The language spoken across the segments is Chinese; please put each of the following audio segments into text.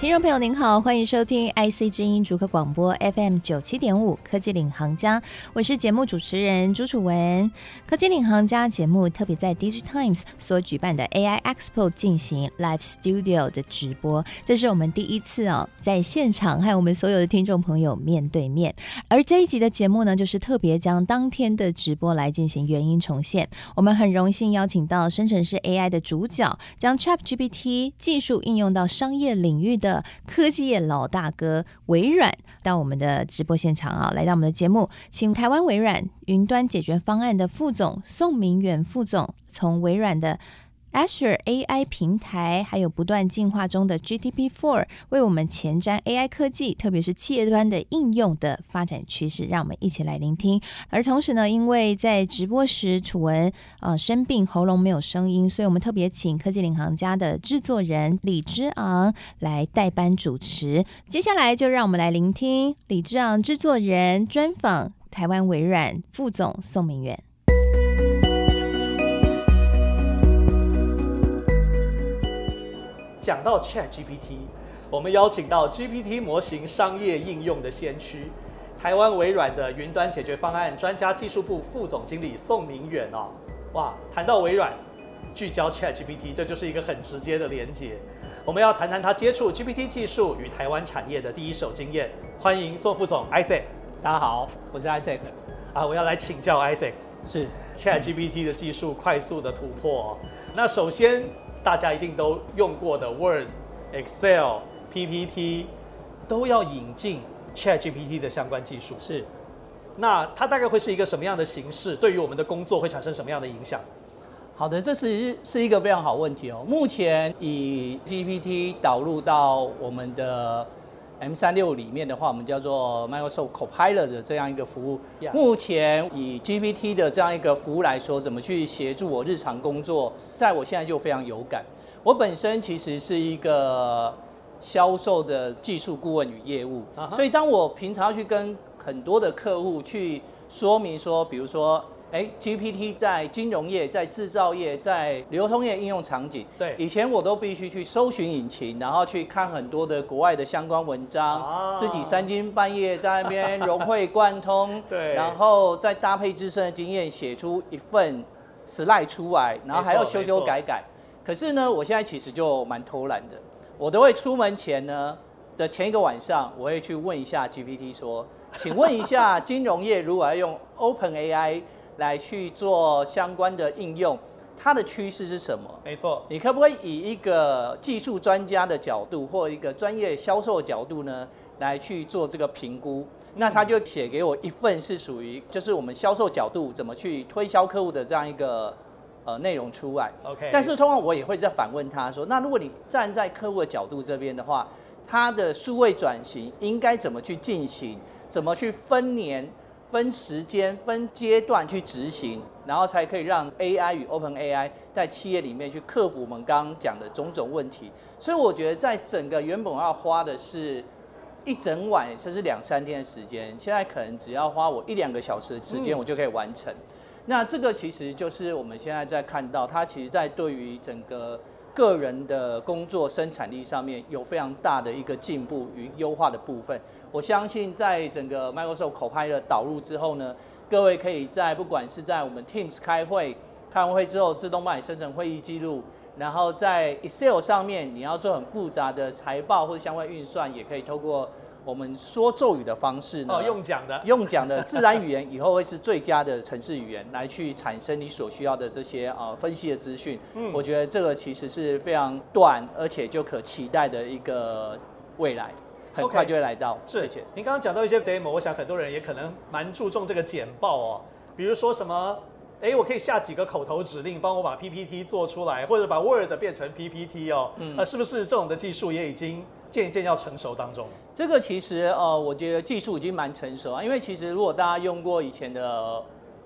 听众朋友您好，欢迎收听 IC 之音逐客广播 FM 九七点五科技领航家，我是节目主持人朱楚文。科技领航家节目特别在 DIGITIMES 所举办的 AI Expo 进行 Live Studio 的直播，这是我们第一次哦，在现场和我们所有的听众朋友面对面。而这一集的节目呢，就是特别将当天的直播来进行原音重现。我们很荣幸邀请到生成式 AI 的主角，将 ChatGPT 技术应用到商业领域的。的科技业老大哥微软到我们的直播现场啊，来到我们的节目，请台湾微软云端解决方案的副总宋明远副总，从微软的。Azure AI 平台，还有不断进化中的 GPT-4，为我们前瞻 AI 科技，特别是企业端的应用的发展趋势，让我们一起来聆听。而同时呢，因为在直播时楚文呃生病，喉咙没有声音，所以我们特别请科技领航家的制作人李之昂来代班主持。接下来就让我们来聆听李之昂制作人专访台湾微软副总宋明远。讲到 ChatGPT，我们邀请到 GPT 模型商业应用的先驱，台湾微软的云端解决方案专家技术部副总经理宋明远哦。哇，谈到微软，聚焦 ChatGPT，这就是一个很直接的连接。我们要谈谈他接触 GPT 技术与台湾产业的第一手经验。欢迎宋副总 Isaac。大家好，我是 Isaac。啊，我要来请教 Isaac。是 ChatGPT 的技术快速的突破。那首先。大家一定都用过的 Word、Excel、PPT，都要引进 ChatGPT 的相关技术。是，那它大概会是一个什么样的形式？对于我们的工作会产生什么样的影响？好的，这是是一个非常好问题哦。目前以 GPT 导入到我们的 M 三六里面的话，我们叫做 Microsoft Copilot 的这样一个服务。Yeah. 目前以 GPT 的这样一个服务来说，怎么去协助我日常工作，在我现在就非常有感。我本身其实是一个销售的技术顾问与业务，uh huh. 所以当我平常要去跟很多的客户去说明说，比如说。哎，GPT 在金融业、在制造业、在流通业应用场景，对，以前我都必须去搜寻引擎，然后去看很多的国外的相关文章，啊、自己三更半夜在那边 融会贯通，对，然后再搭配自身的经验写出一份 slide 出来，然后还要修修改改。可是呢，我现在其实就蛮偷懒的，我都会出门前呢的前一个晚上，我会去问一下 GPT 说，请问一下 金融业如果要用 OpenAI 来去做相关的应用，它的趋势是什么？没错，你可不可以以一个技术专家的角度，或一个专业销售的角度呢，来去做这个评估？那他就写给我一份是属于，就是我们销售角度怎么去推销客户的这样一个呃内容出来。OK，但是通常我也会再反问他说，那如果你站在客户的角度这边的话，他的数位转型应该怎么去进行？怎么去分年？分时间、分阶段去执行，然后才可以让 AI 与 OpenAI 在企业里面去克服我们刚刚讲的种种问题。所以我觉得，在整个原本要花的是一整晚甚至两三天的时间，现在可能只要花我一两个小时的时间，我就可以完成。嗯、那这个其实就是我们现在在看到，它其实在对于整个。个人的工作生产力上面有非常大的一个进步与优化的部分。我相信在整个 Microsoft Copilot 导入之后呢，各位可以在不管是在我们 Teams 开会，开完会之后自动帮你生成会议记录，然后在 Excel 上面你要做很复杂的财报或者相关运算，也可以透过。我们说咒语的方式呢？哦，用讲的，用讲的 自然语言以后会是最佳的城市语言，来去产生你所需要的这些啊分析的资讯。嗯，我觉得这个其实是非常短而且就可期待的一个未来，很快就会来到。是，您刚刚讲到一些 demo，我想很多人也可能蛮注重这个简报哦，比如说什么。哎，我可以下几个口头指令，帮我把 PPT 做出来，或者把 Word 变成 PPT 哦。嗯，那是不是这种的技术也已经渐渐要成熟当中？这个其实呃，我觉得技术已经蛮成熟啊。因为其实如果大家用过以前的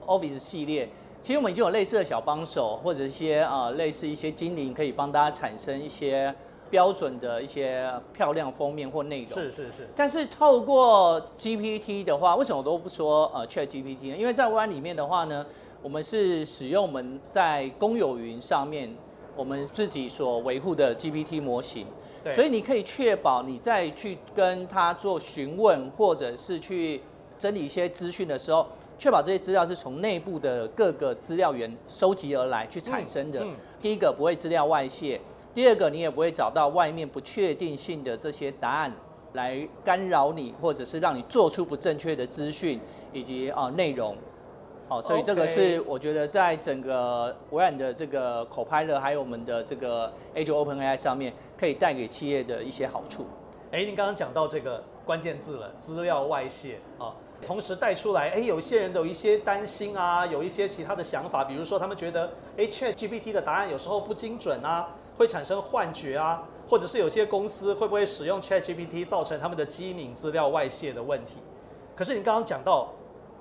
Office 系列，其实我们已经有类似的小帮手，或者一些呃类似一些精灵，可以帮大家产生一些标准的一些漂亮封面或内容。是是是。但是透过 GPT 的话，为什么我都不说呃 Chat GPT 呢？因为在微软里面的话呢，我们是使用我们在公有云上面我们自己所维护的 GPT 模型，所以你可以确保你在去跟他做询问或者是去整理一些资讯的时候。确保这些资料是从内部的各个资料源收集而来去产生的。嗯嗯、第一个不会资料外泄，第二个你也不会找到外面不确定性的这些答案来干扰你，或者是让你做出不正确的资讯以及啊、呃、内容。好，所以这个是我觉得在整个微软的这个 Copilot 还有我们的这个 Azure OpenAI 上面可以带给企业的一些好处。哎，您刚刚讲到这个关键字了，资料外泄啊。同时带出来，哎，有些人都有一些担心啊，有一些其他的想法，比如说他们觉得，哎，ChatGPT 的答案有时候不精准啊，会产生幻觉啊，或者是有些公司会不会使用 ChatGPT 造成他们的机敏资料外泄的问题？可是你刚刚讲到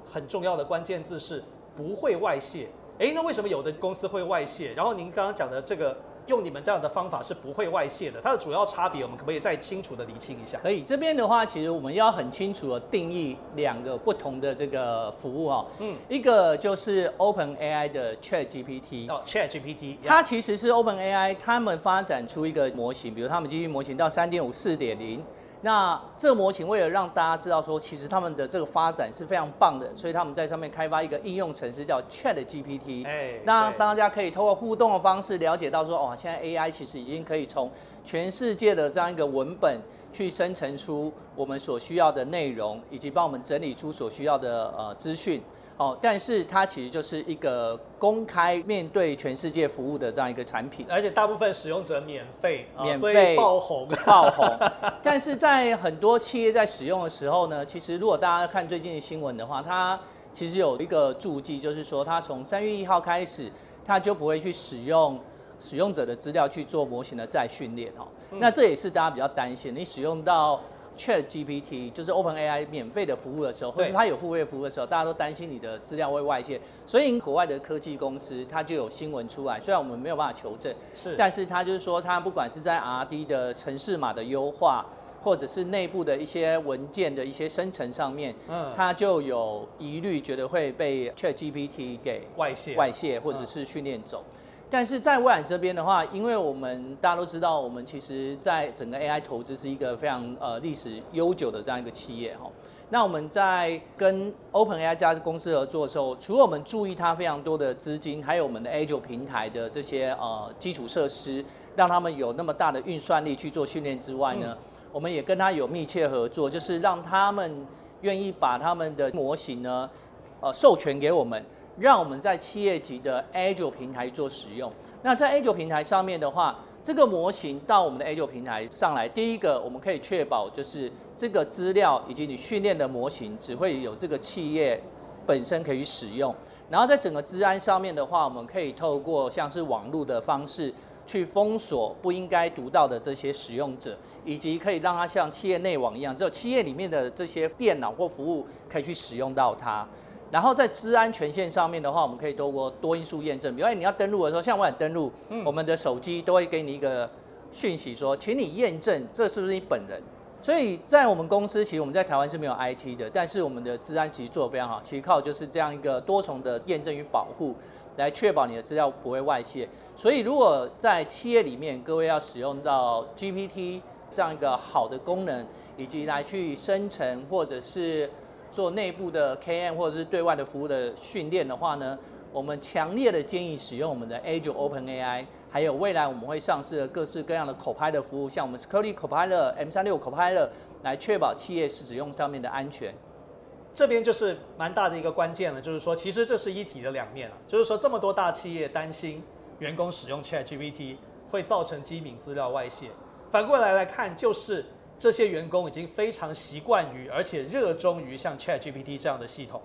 很重要的关键字是不会外泄，诶，那为什么有的公司会外泄？然后您刚刚讲的这个。用你们这样的方法是不会外泄的，它的主要差别我们可不可以再清楚的厘清一下？可以，这边的话，其实我们要很清楚的定义两个不同的这个服务哦。嗯，一个就是 OpenAI 的 ChatGPT。哦，ChatGPT，它其实是 OpenAI 他们发展出一个模型，比如他们基于模型到三点五、四点零。那这个模型为了让大家知道说，其实他们的这个发展是非常棒的，所以他们在上面开发一个应用程式叫 ChatGPT。哎，那大家可以通过互动的方式了解到说，哦，现在 AI 其实已经可以从全世界的这样一个文本去生成出我们所需要的内容，以及帮我们整理出所需要的呃资讯。哦，但是它其实就是一个公开面对全世界服务的这样一个产品，而且大部分使用者免费，免费、爆红，爆红。但是在很多企业在使用的时候呢，其实如果大家看最近的新闻的话，它其实有一个注记，就是说它从三月一号开始，它就不会去使用使用者的资料去做模型的再训练哦。嗯、那这也是大家比较担心，你使用到。Chat GPT 就是 OpenAI 免费的服务的时候，或者它有付费服务的时候，大家都担心你的资料会外泄，所以国外的科技公司它就有新闻出来，虽然我们没有办法求证，是，但是它就是说，它不管是在 RD 的程式码的优化，或者是内部的一些文件的一些生成上面，嗯，它就有疑虑，觉得会被 Chat GPT 给外泄、外泄或者是训练走。但是在微软这边的话，因为我们大家都知道，我们其实在整个 AI 投资是一个非常呃历史悠久的这样一个企业哈。那我们在跟 OpenAI 家公司合作的时候，除了我们注意它非常多的资金，还有我们的 Azure 平台的这些呃基础设施，让他们有那么大的运算力去做训练之外呢，嗯、我们也跟他有密切合作，就是让他们愿意把他们的模型呢，呃授权给我们。让我们在企业级的 Azure 平台做使用。那在 Azure 平台上面的话，这个模型到我们的 Azure 平台上来，第一个我们可以确保就是这个资料以及你训练的模型只会有这个企业本身可以使用。然后在整个资安上面的话，我们可以透过像是网络的方式去封锁不应该读到的这些使用者，以及可以让它像企业内网一样，只有企业里面的这些电脑或服务可以去使用到它。然后在治安权限上面的话，我们可以透过多因素验证，比如你要登录的时候，像我想登录，嗯、我们的手机都会给你一个讯息说，请你验证这是不是你本人。所以在我们公司，其实我们在台湾是没有 IT 的，但是我们的治安其实做得非常好，其实靠就是这样一个多重的验证与保护，来确保你的资料不会外泄。所以如果在企业里面，各位要使用到 GPT 这样一个好的功能，以及来去生成或者是做内部的 KM 或者是对外的服务的训练的话呢，我们强烈的建议使用我们的 Azure OpenAI，还有未来我们会上市的各式各样的 Copilot 服务，像我们 s c u r i t y Copilot、M36 Copilot，来确保企业使用上面的安全。这边就是蛮大的一个关键了，就是说其实这是一体的两面了，就是说这么多大企业担心员工使用 ChatGPT 会造成机敏资料外泄，反过来来看就是。这些员工已经非常习惯于，而且热衷于像 ChatGPT 这样的系统，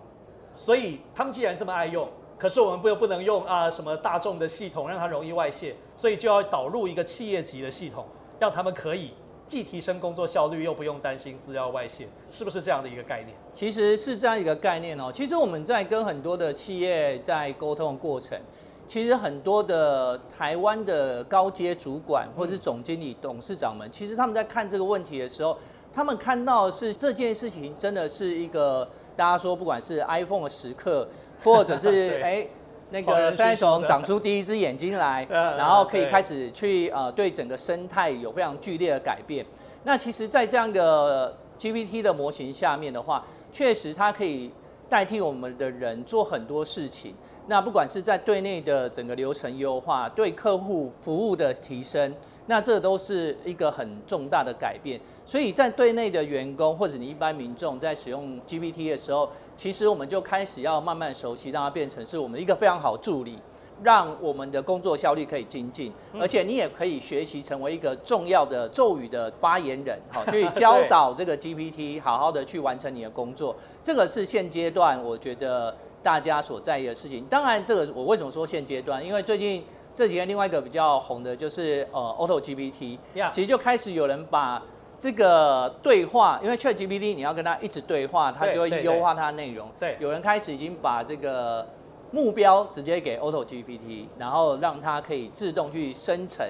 所以他们既然这么爱用，可是我们不又不能用啊什么大众的系统，让它容易外泄，所以就要导入一个企业级的系统，让他们可以既提升工作效率，又不用担心资料外泄，是不是这样的一个概念？其实是这样一个概念哦。其实我们在跟很多的企业在沟通的过程。其实很多的台湾的高阶主管或者是总经理、董事长们，其实他们在看这个问题的时候，他们看到的是这件事情真的是一个大家说不管是 iPhone 的时刻，或者是 哎。对那个三叶虫长出第一只眼睛来，然后可以开始去呃对整个生态有非常剧烈的改变。那其实，在这样的 GPT 的模型下面的话，确实它可以代替我们的人做很多事情。那不管是在对内的整个流程优化，对客户服务的提升。那这都是一个很重大的改变，所以在对内的员工或者你一般民众在使用 GPT 的时候，其实我们就开始要慢慢熟悉，让它变成是我们一个非常好助理，让我们的工作效率可以精进，而且你也可以学习成为一个重要的咒语的发言人，好，去 教导这个 GPT 好好的去完成你的工作。这个是现阶段我觉得大家所在意的事情。当然，这个我为什么说现阶段？因为最近。这几天另外一个比较红的就是呃 Auto GPT，Yeah. 其实就开始有人把这个对话，因为 Chat GPT 你要跟他一直对话，它就会优化它的内容。对，有人开始已经把这个目标直接给 Auto GPT，然后让它可以自动去生成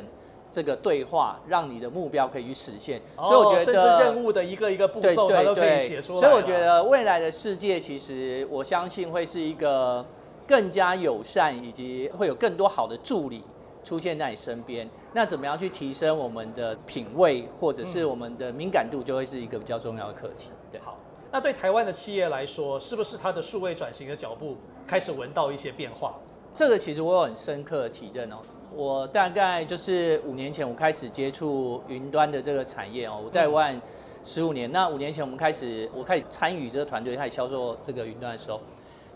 这个对话，让你的目标可以去实现。Oh, 所以我觉得，甚至任务的一个一个步骤，它都可以写出来。所以我觉得未来的世界，其实我相信会是一个。更加友善，以及会有更多好的助理出现在你身边。那怎么样去提升我们的品味，或者是我们的敏感度，就会是一个比较重要的课题。对，好。那对台湾的企业来说，是不是它的数位转型的脚步开始闻到一些变化？这个其实我有很深刻的体认哦。我大概就是五年前我开始接触云端的这个产业哦，我在万十五年。那五年前我们开始，我开始参与这个团队开始销售这个云端的时候。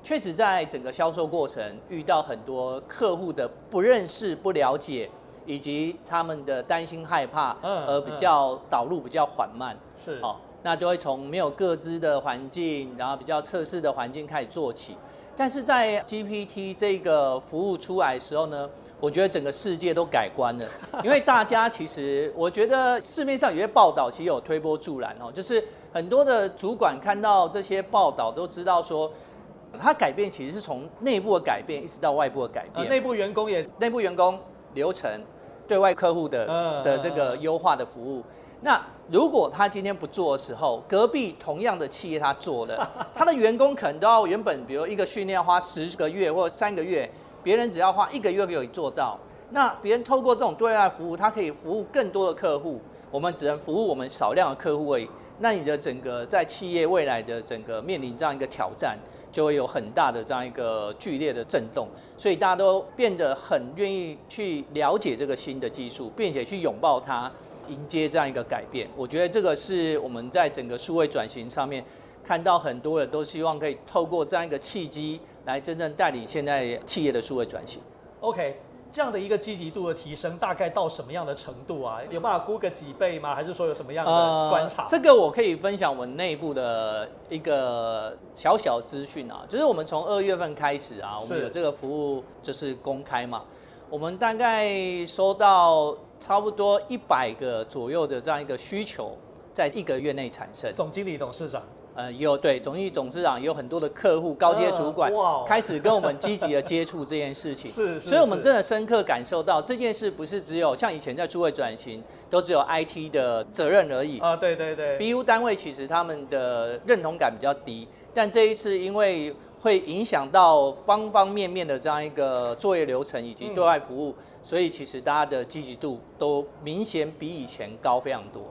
确实，在整个销售过程遇到很多客户的不认识、不了解，以及他们的担心、害怕，而比较导入比较缓慢。是，哦，那就会从没有各自的环境，然后比较测试的环境开始做起。但是在 GPT 这个服务出来的时候呢，我觉得整个世界都改观了，因为大家其实，我觉得市面上有些报道其实有推波助澜哦，就是很多的主管看到这些报道都知道说。它改变其实是从内部的改变一直到外部的改变。内部员工也，内部员工流程，对外客户的的这个优化的服务。那如果他今天不做的时候，隔壁同样的企业他做了，他的员工可能都要原本比如一个训练要花十个月或三个月，别人只要花一个月可以做到。那别人透过这种对外服务，他可以服务更多的客户，我们只能服务我们少量的客户而已。那你的整个在企业未来的整个面临这样一个挑战。就会有很大的这样一个剧烈的震动，所以大家都变得很愿意去了解这个新的技术，并且去拥抱它，迎接这样一个改变。我觉得这个是我们在整个数位转型上面看到很多人都希望可以透过这样一个契机来真正带领现在企业的数位转型。OK。这样的一个积极度的提升，大概到什么样的程度啊？有办法估个几倍吗？还是说有什么样的观察？呃，这个我可以分享我们内部的一个小小资讯啊，就是我们从二月份开始啊，我们有这个服务就是公开嘛，我们大概收到差不多一百个左右的这样一个需求，在一个月内产生。总经理、董事长。呃，有对总经理董事长也有很多的客户、高阶主管开始跟我们积极的接触这件事情，是，所以我们真的深刻感受到这件事不是只有像以前在诸位转型都只有 IT 的责任而已。啊，对对对，BU 单位其实他们的认同感比较低，但这一次因为会影响到方方面面的这样一个作业流程以及对外服务，所以其实大家的积极度都明显比以前高非常多。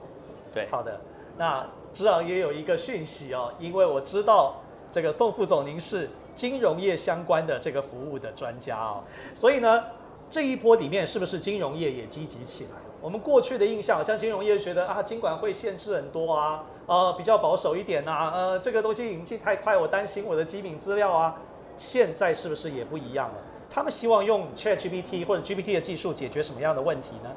对，好的，那。知昂也有一个讯息哦，因为我知道这个宋副总您是金融业相关的这个服务的专家哦，所以呢，这一波里面是不是金融业也积极起来了？我们过去的印象好像金融业觉得啊，金管会限制很多啊，呃，比较保守一点啊，呃，这个东西引进太快，我担心我的机密资料啊。现在是不是也不一样了？他们希望用 ChatGPT 或者 GPT 的技术解决什么样的问题呢？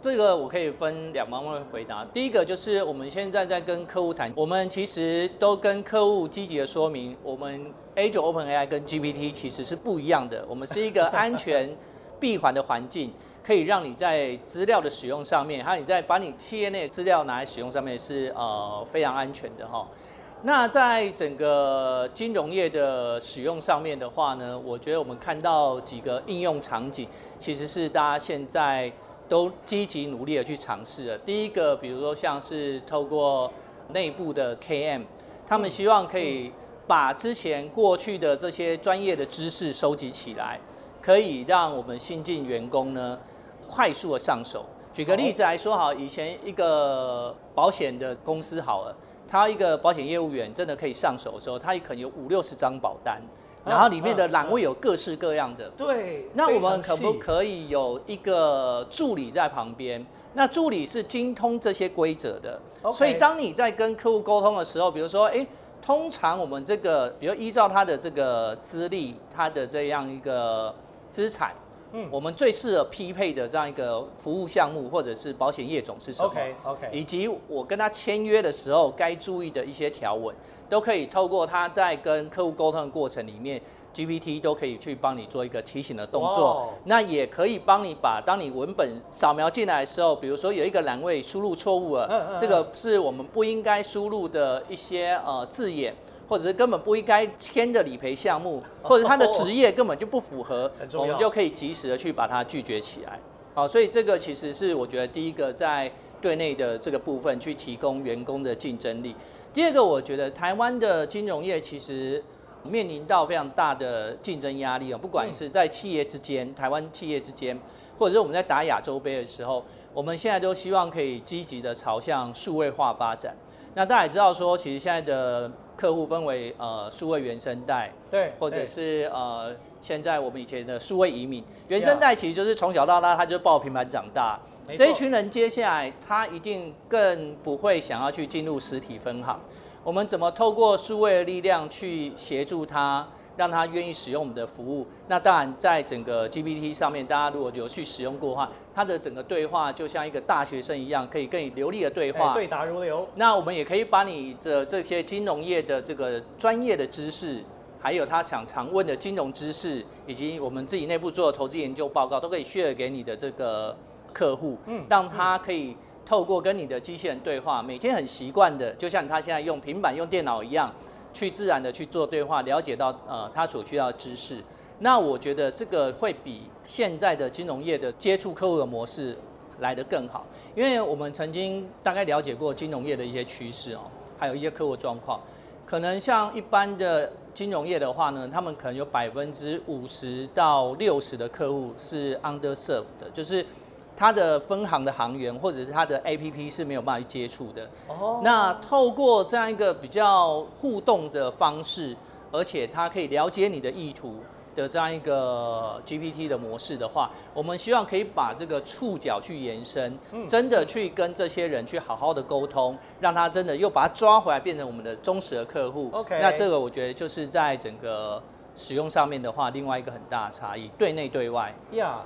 这个我可以分两方面回答。第一个就是我们现在在跟客户谈，我们其实都跟客户积极的说明，我们 Azure OpenAI 跟 GPT 其实是不一样的。我们是一个安全闭环的环境，可以让你在资料的使用上面，还有你在把你企业内的资料拿来使用上面是呃非常安全的哈。那在整个金融业的使用上面的话呢，我觉得我们看到几个应用场景，其实是大家现在都积极努力的去尝试的。第一个，比如说像是透过内部的 KM，他们希望可以把之前过去的这些专业的知识收集起来，可以让我们新进员工呢快速的上手。举个例子来说，好，以前一个保险的公司好了。他一个保险业务员真的可以上手的时候，他也可能有五六十张保单，然后里面的栏位有各式各样的。对。那我们可不可以有一个助理在旁边？那助理是精通这些规则的，所以当你在跟客户沟通的时候，比如说，哎，通常我们这个，比如依照他的这个资历，他的这样一个资产。嗯，我们最适合匹配的这样一个服务项目或者是保险业种是什么？OK OK，以及我跟他签约的时候该注意的一些条文，都可以透过他在跟客户沟通的过程里面，GPT 都可以去帮你做一个提醒的动作。那也可以帮你把当你文本扫描进来的时候，比如说有一个栏位输入错误了，这个是我们不应该输入的一些呃字眼。或者是根本不应该签的理赔项目，或者他的职业根本就不符合，我们就可以及时的去把它拒绝起来。好，所以这个其实是我觉得第一个在对内的这个部分去提供员工的竞争力。第二个，我觉得台湾的金融业其实面临到非常大的竞争压力啊，不管是在企业之间，台湾企业之间，或者是我们在打亚洲杯的时候，我们现在都希望可以积极的朝向数位化发展。那大家也知道说，其实现在的客户分为呃数位原生代，对，或者是呃现在我们以前的数位移民。原生代其实就是从小到大他就抱平板长大，这一群人接下来他一定更不会想要去进入实体分行。我们怎么透过数位的力量去协助他？让他愿意使用我们的服务。那当然，在整个 GPT 上面，大家如果有去使用过的话，它的整个对话就像一个大学生一样，可以跟你流利的对话，对答如流。那我们也可以把你的这些金融业的这个专业的知识，还有他想常问的金融知识，以及我们自己内部做的投资研究报告，都可以 share 给你的这个客户，嗯，让他可以透过跟你的机器人对话，每天很习惯的，就像他现在用平板、用电脑一样。去自然的去做对话，了解到呃他所需要的知识。那我觉得这个会比现在的金融业的接触客户的模式来得更好，因为我们曾经大概了解过金融业的一些趋势哦，还有一些客户状况。可能像一般的金融业的话呢，他们可能有百分之五十到六十的客户是 underserved 的，就是。他的分行的行员或者是他的 APP 是没有办法去接触的。哦。那透过这样一个比较互动的方式，而且他可以了解你的意图的这样一个 GPT 的模式的话，我们希望可以把这个触角去延伸，真的去跟这些人去好好的沟通，让他真的又把他抓回来，变成我们的忠实的客户。OK。那这个我觉得就是在整个使用上面的话，另外一个很大的差异，对内对外。Yeah.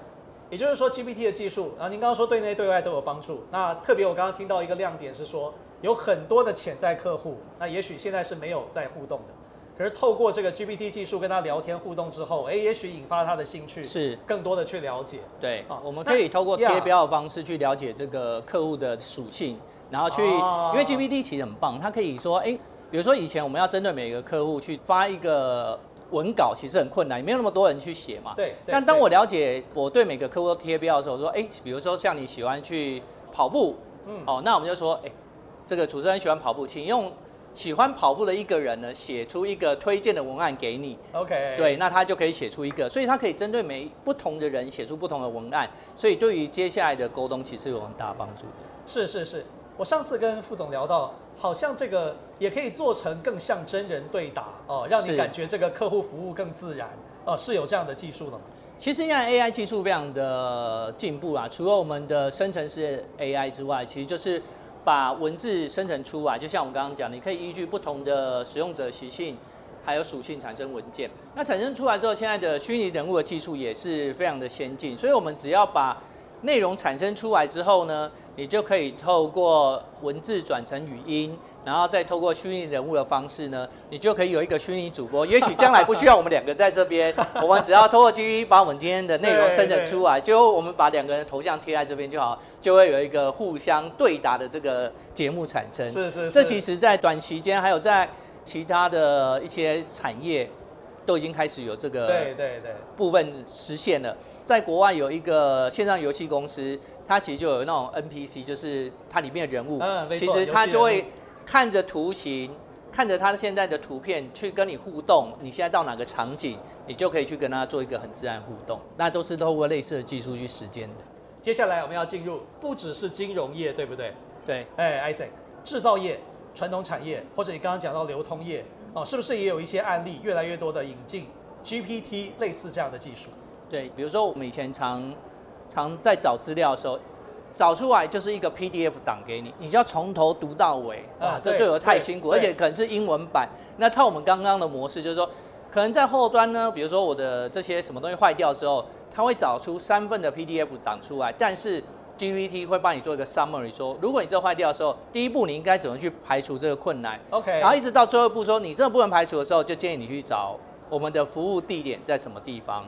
也就是说，GPT 的技术，然后您刚刚说对内对外都有帮助。那特别我刚刚听到一个亮点是说，有很多的潜在客户，那也许现在是没有在互动的，可是透过这个 GPT 技术跟他聊天互动之后，哎，也许引发他的兴趣，是更多的去了解。对，啊，我们可以透过贴标的方式去了解这个客户的属性，然后去，因为 GPT 其实很棒，它可以说，哎，比如说以前我们要针对每个客户去发一个。文稿其实很困难，也没有那么多人去写嘛。对。但当我了解我对每个客户都贴标的时候，说，哎，比如说像你喜欢去跑步，嗯，哦，那我们就说，哎，这个主持人喜欢跑步，请用喜欢跑步的一个人呢，写出一个推荐的文案给你。OK。对，那他就可以写出一个，所以他可以针对每不同的人写出不同的文案，所以对于接下来的沟通其实有很大帮助的。是是是。我上次跟副总聊到，好像这个也可以做成更像真人对打哦，让你感觉这个客户服务更自然哦，是有这样的技术的吗？其实现在 AI 技术非常的进步啊，除了我们的生成式 AI 之外，其实就是把文字生成出来，就像我刚刚讲，你可以依据不同的使用者习性还有属性产生文件。那产生出来之后，现在的虚拟人物的技术也是非常的先进，所以我们只要把内容产生出来之后呢，你就可以透过文字转成语音，然后再透过虚拟人物的方式呢，你就可以有一个虚拟主播。也许将来不需要我们两个在这边，我们只要透过 GPT 把我们今天的内容生成出来，就我们把两个人头像贴在这边就好，就会有一个互相对答的这个节目产生。是是是。这其实，在短期间，还有在其他的一些产业，都已经开始有这个对对对部分实现了。在国外有一个线上游戏公司，它其实就有那种 NPC，就是它里面的人物，嗯、其实它就会看着图形，看着它现在的图片去跟你互动。你现在到哪个场景，你就可以去跟它做一个很自然互动。那都是透过类似的技术去实践的。接下来我们要进入，不只是金融业，对不对？对。哎，Isaac，制造业、传统产业，或者你刚刚讲到流通业，哦，是不是也有一些案例，越来越多的引进 GPT 类似这样的技术？对，比如说我们以前常常在找资料的时候，找出来就是一个 PDF 档给你，你就要从头读到尾啊，这对我太辛苦，而且可能是英文版。那套我们刚刚的模式，就是说，可能在后端呢，比如说我的这些什么东西坏掉之后，它会找出三份的 PDF 档出来，但是 GPT 会帮你做一个 summary，说如果你这坏掉的时候，第一步你应该怎么去排除这个困难，OK，然后一直到最后一步说你这个不能排除的时候，就建议你去找我们的服务地点在什么地方。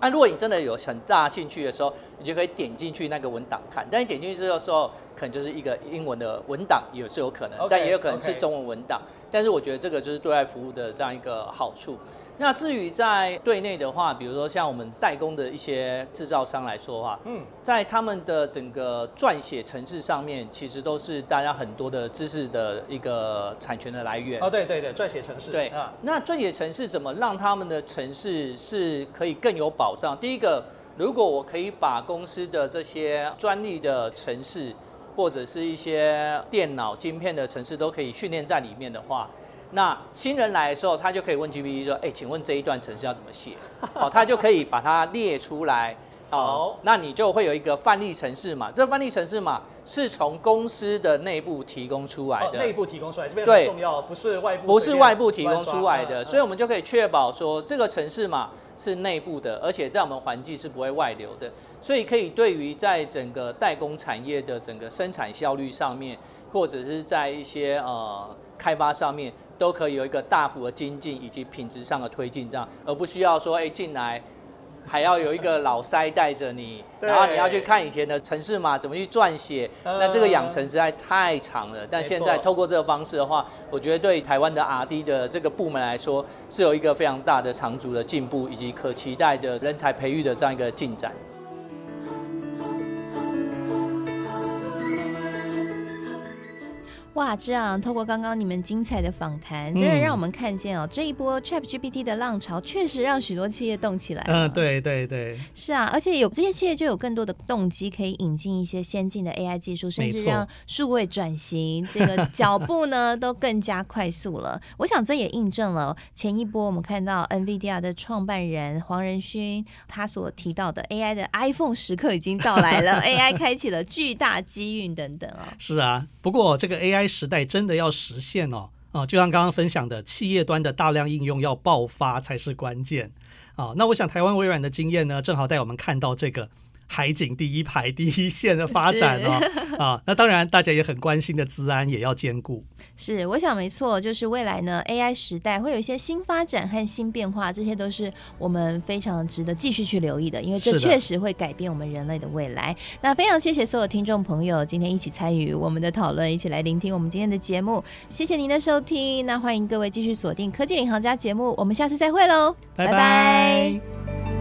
那、啊、如果你真的有很大兴趣的时候，你就可以点进去那个文档看。但你点进去的时候，可能就是一个英文的文档，也是有可能，okay, 但也有可能是中文文档。但是我觉得这个就是对外服务的这样一个好处。那至于在对内的话，比如说像我们代工的一些制造商来说的话，嗯，在他们的整个撰写程式上面，其实都是大家很多的知识的一个产权的来源。哦，对对对，撰写程式。对啊，那撰写程式怎么让他们的程式是可以更有保障？第一个，如果我可以把公司的这些专利的程式，或者是一些电脑晶片的城市都可以训练在里面的话。那新人来的时候，他就可以问 GPT 说：“哎、请问这一段城市要怎么写？”好，他就可以把它列出来。哦，那你就会有一个范例城市嘛。这个范例城市嘛，是从公司的内部提供出来的。内部提供出来，这边很重要，不是外部。不是外部提供出来的，所以我们就可以确保说，这个城市嘛是内部的，而且在我们环境是不会外流的。所以可以对于在整个代工产业的整个生产效率上面，或者是在一些呃开发上面。都可以有一个大幅的精进以及品质上的推进，这样，而不需要说，哎，进来还要有一个老塞带着你，然后你要去看以前的城市码怎么去撰写，那这个养成实在太长了。但现在透过这个方式的话，我觉得对台湾的 R&D 的这个部门来说，是有一个非常大的长足的进步，以及可期待的人才培育的这样一个进展。哇，这样透过刚刚你们精彩的访谈，真的让我们看见哦，嗯、这一波 ChatGPT 的浪潮确实让许多企业动起来。嗯，对对对，是啊，而且有这些企业就有更多的动机可以引进一些先进的 AI 技术，甚至让数位转型这个脚步呢都更加快速了。我想这也印证了前一波我们看到 NVIDIA 的创办人黄仁勋他所提到的 AI 的 iPhone 时刻已经到来了，AI 开启了巨大机运等等啊、哦。是啊，不过这个 AI。该时代真的要实现哦，啊，就像刚刚分享的，企业端的大量应用要爆发才是关键啊。那我想台湾微软的经验呢，正好带我们看到这个。海景第一排第一线的发展哦，啊，那当然大家也很关心的资安也要兼顾。是，我想没错，就是未来呢，AI 时代会有一些新发展和新变化，这些都是我们非常值得继续去留意的，因为这确实会改变我们人类的未来。那非常谢谢所有听众朋友今天一起参与我们的讨论，一起来聆听我们今天的节目。谢谢您的收听，那欢迎各位继续锁定科技领航家节目，我们下次再会喽，拜拜。拜拜。